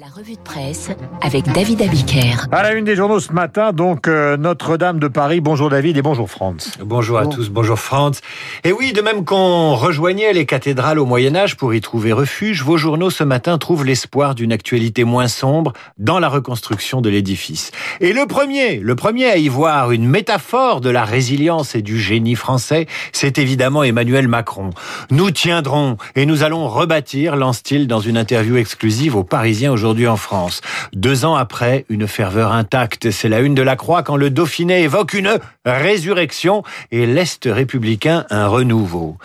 La revue de presse avec David Abiker. À la une des journaux ce matin, donc euh, Notre-Dame de Paris. Bonjour David et bonjour France. Bonjour à tous, bonjour France. Et oui, de même qu'on rejoignait les cathédrales au Moyen Âge pour y trouver refuge, vos journaux ce matin trouvent l'espoir d'une actualité moins sombre dans la reconstruction de l'édifice. Et le premier, le premier à y voir une métaphore de la résilience et du génie français, c'est évidemment Emmanuel Macron. Nous tiendrons et nous allons rebâtir, lance-t-il dans une interview exclusive aux Parisiens aujourd'hui aujourd'hui en France. Deux ans après, une ferveur intacte. C'est la une de la Croix quand le Dauphiné évoque une résurrection et l'Est républicain un renouveau.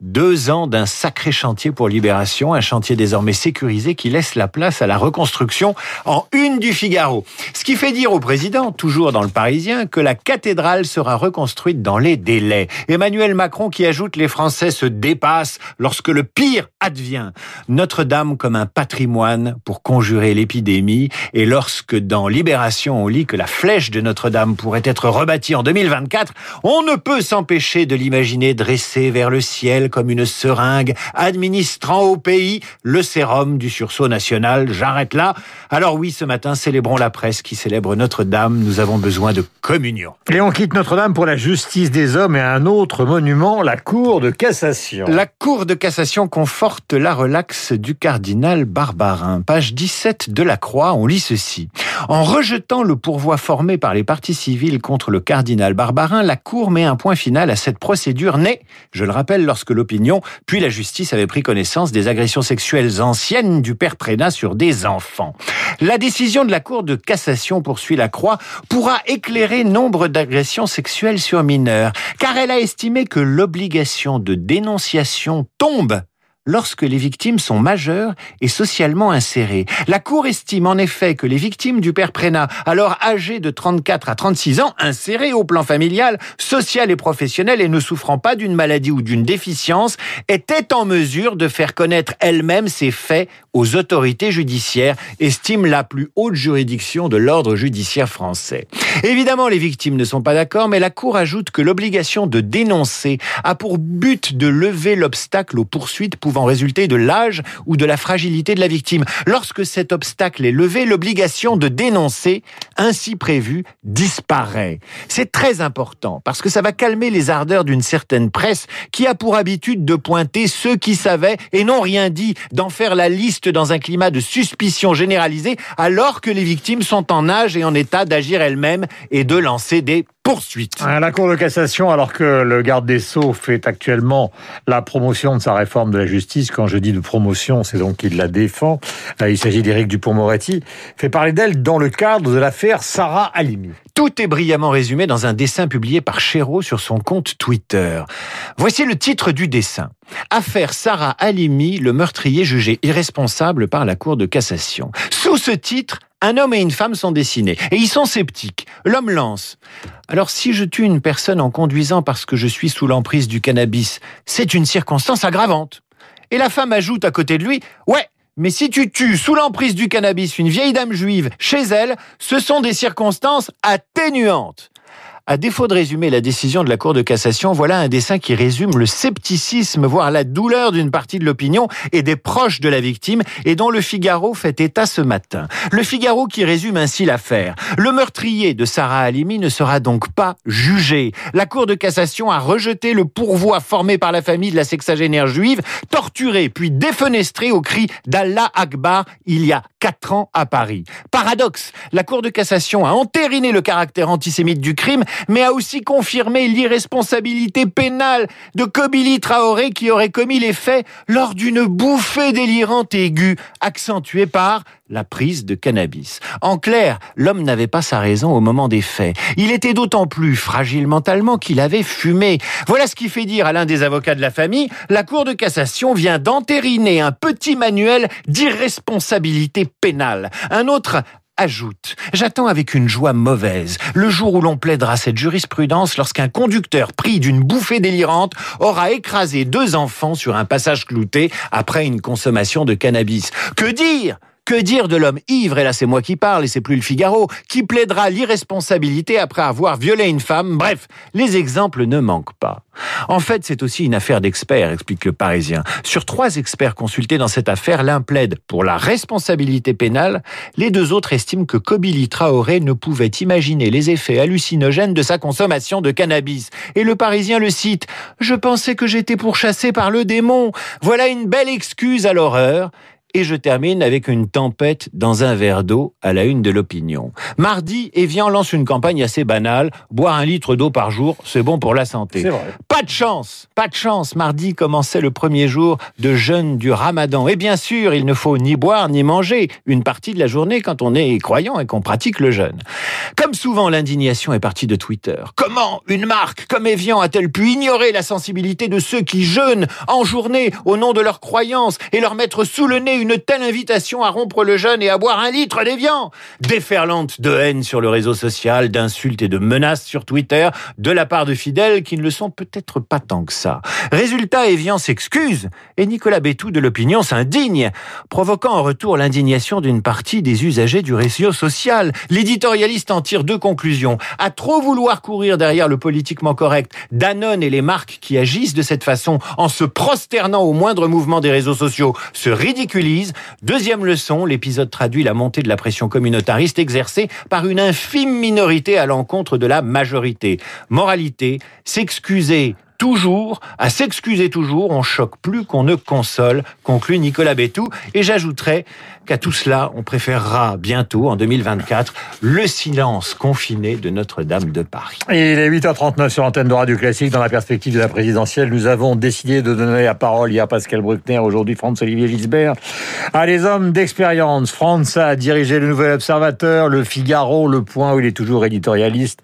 Deux ans d'un sacré chantier pour Libération, un chantier désormais sécurisé qui laisse la place à la reconstruction en une du Figaro. Ce qui fait dire au président, toujours dans le Parisien, que la cathédrale sera reconstruite dans les délais. Emmanuel Macron qui ajoute les Français se dépassent lorsque le pire advient. Notre-Dame comme un patrimoine pour conjurer l'épidémie et lorsque dans Libération on lit que la flèche de Notre-Dame pourrait être rebâtie en 2024, on ne peut s'empêcher de l'imaginer dressée vers le ciel comme une seringue, administrant au pays le sérum du sursaut national. J'arrête là. Alors oui, ce matin, célébrons la presse qui célèbre Notre-Dame. Nous avons besoin de communion. Et on quitte Notre-Dame pour la justice des hommes et un autre monument, la Cour de cassation. La Cour de cassation conforte la relaxe du cardinal Barbarin. Page 17 de la Croix, on lit ceci. En rejetant le pourvoi formé par les partis civils contre le cardinal Barbarin, la Cour met un point final à cette procédure née, je le rappelle, lorsque l'opinion, puis la justice avait pris connaissance des agressions sexuelles anciennes du père Prénat sur des enfants. La décision de la Cour de cassation, poursuit la Croix, pourra éclairer nombre d'agressions sexuelles sur mineurs, car elle a estimé que l'obligation de dénonciation tombe lorsque les victimes sont majeures et socialement insérées. La Cour estime en effet que les victimes du père Prénat, alors âgées de 34 à 36 ans, insérées au plan familial, social et professionnel et ne souffrant pas d'une maladie ou d'une déficience, étaient en mesure de faire connaître elles-mêmes ces faits aux autorités judiciaires, estime la plus haute juridiction de l'ordre judiciaire français. Évidemment, les victimes ne sont pas d'accord, mais la Cour ajoute que l'obligation de dénoncer a pour but de lever l'obstacle aux poursuites pouvant résulter de l'âge ou de la fragilité de la victime. Lorsque cet obstacle est levé, l'obligation de dénoncer, ainsi prévue, disparaît. C'est très important parce que ça va calmer les ardeurs d'une certaine presse qui a pour habitude de pointer ceux qui savaient et n'ont rien dit, d'en faire la liste dans un climat de suspicion généralisée alors que les victimes sont en âge et en état d'agir elles-mêmes et de lancer des poursuite. À la Cour de cassation, alors que le garde des Sceaux fait actuellement la promotion de sa réforme de la justice, quand je dis de promotion, c'est donc qu'il la défend, il s'agit d'Éric Dupont-Moretti, fait parler d'elle dans le cadre de l'affaire Sarah Halimi. Tout est brillamment résumé dans un dessin publié par Chéreau sur son compte Twitter. Voici le titre du dessin. Affaire Sarah Halimi, le meurtrier jugé irresponsable par la Cour de cassation. Sous ce titre, un homme et une femme sont dessinés. Et ils sont sceptiques. L'homme lance. Alors si je tue une personne en conduisant parce que je suis sous l'emprise du cannabis, c'est une circonstance aggravante. Et la femme ajoute à côté de lui, ouais, mais si tu tues sous l'emprise du cannabis une vieille dame juive chez elle, ce sont des circonstances atténuantes. À défaut de résumer la décision de la Cour de cassation, voilà un dessin qui résume le scepticisme, voire la douleur d'une partie de l'opinion et des proches de la victime, et dont le Figaro fait état ce matin. Le Figaro qui résume ainsi l'affaire. Le meurtrier de Sarah Halimi ne sera donc pas jugé. La Cour de cassation a rejeté le pourvoi formé par la famille de la sexagénaire juive, torturée puis défenestrée au cri d'Allah Akbar il y a quatre ans à Paris. Paradoxe, la Cour de cassation a entériné le caractère antisémite du crime, mais a aussi confirmé l'irresponsabilité pénale de Kobili Traoré qui aurait commis les faits lors d'une bouffée délirante aiguë, accentuée par la prise de cannabis. En clair, l'homme n'avait pas sa raison au moment des faits. Il était d'autant plus fragile mentalement qu'il avait fumé. Voilà ce qui fait dire à l'un des avocats de la famille, la Cour de cassation vient d'entériner un petit manuel d'irresponsabilité pénale. Un autre ajoute J'attends avec une joie mauvaise le jour où l'on plaidera cette jurisprudence lorsqu'un conducteur pris d'une bouffée délirante aura écrasé deux enfants sur un passage clouté après une consommation de cannabis. Que dire? Que dire de l'homme ivre, et là c'est moi qui parle et c'est plus le Figaro, qui plaidera l'irresponsabilité après avoir violé une femme Bref, les exemples ne manquent pas. En fait, c'est aussi une affaire d'experts, explique le Parisien. Sur trois experts consultés dans cette affaire, l'un plaide pour la responsabilité pénale, les deux autres estiment que Kobili Traoré ne pouvait imaginer les effets hallucinogènes de sa consommation de cannabis. Et le Parisien le cite Je pensais que j'étais pourchassé par le démon. Voilà une belle excuse à l'horreur. Et je termine avec une tempête dans un verre d'eau à la une de l'opinion. Mardi, Evian lance une campagne assez banale. Boire un litre d'eau par jour, c'est bon pour la santé. Pas de chance, pas de chance. Mardi commençait le premier jour de jeûne du ramadan. Et bien sûr, il ne faut ni boire ni manger une partie de la journée quand on est croyant et qu'on pratique le jeûne. Comme souvent, l'indignation est partie de Twitter. Comment une marque comme Evian a-t-elle pu ignorer la sensibilité de ceux qui jeûnent en journée au nom de leurs croyances et leur mettre sous le nez une telle invitation à rompre le jeûne et à boire un litre d'Evian Déferlante de haine sur le réseau social, d'insultes et de menaces sur Twitter de la part de fidèles qui ne le sont peut-être pas tant que ça. Résultat, Evian s'excuse et Nicolas Bétou de l'opinion s'indigne, provoquant en retour l'indignation d'une partie des usagers du réseau social. L'éditorialiste en tire deux conclusions. À trop vouloir courir derrière le politiquement correct, Danone et les marques qui agissent de cette façon en se prosternant au moindre mouvement des réseaux sociaux se ridiculisent Deuxième leçon, l'épisode traduit la montée de la pression communautariste exercée par une infime minorité à l'encontre de la majorité. Moralité, s'excuser toujours, à s'excuser toujours, on choque plus qu'on ne console, conclut Nicolas Bétou. Et j'ajouterai qu'à tout cela, on préférera bientôt, en 2024, le silence confiné de Notre-Dame de Paris. Et il est 8h39 sur l'antenne de Radio Classique. Dans la perspective de la présidentielle, nous avons décidé de donner la parole hier Pascal Bruckner, aujourd'hui Franz-Olivier Gisbert, à les hommes d'expérience. France a dirigé le Nouvel Observateur, le Figaro, le Point où il est toujours éditorialiste,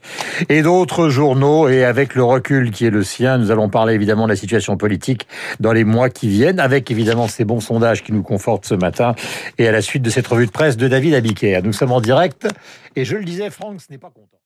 et d'autres journaux. Et avec le recul qui est le sien, nous allons parler évidemment de la situation politique dans les mois qui viennent, avec évidemment ces bons sondages qui nous confortent ce matin et à la suite de cette revue de presse de David Abiker. Nous sommes en direct et je le disais, Franck ce n'est pas content.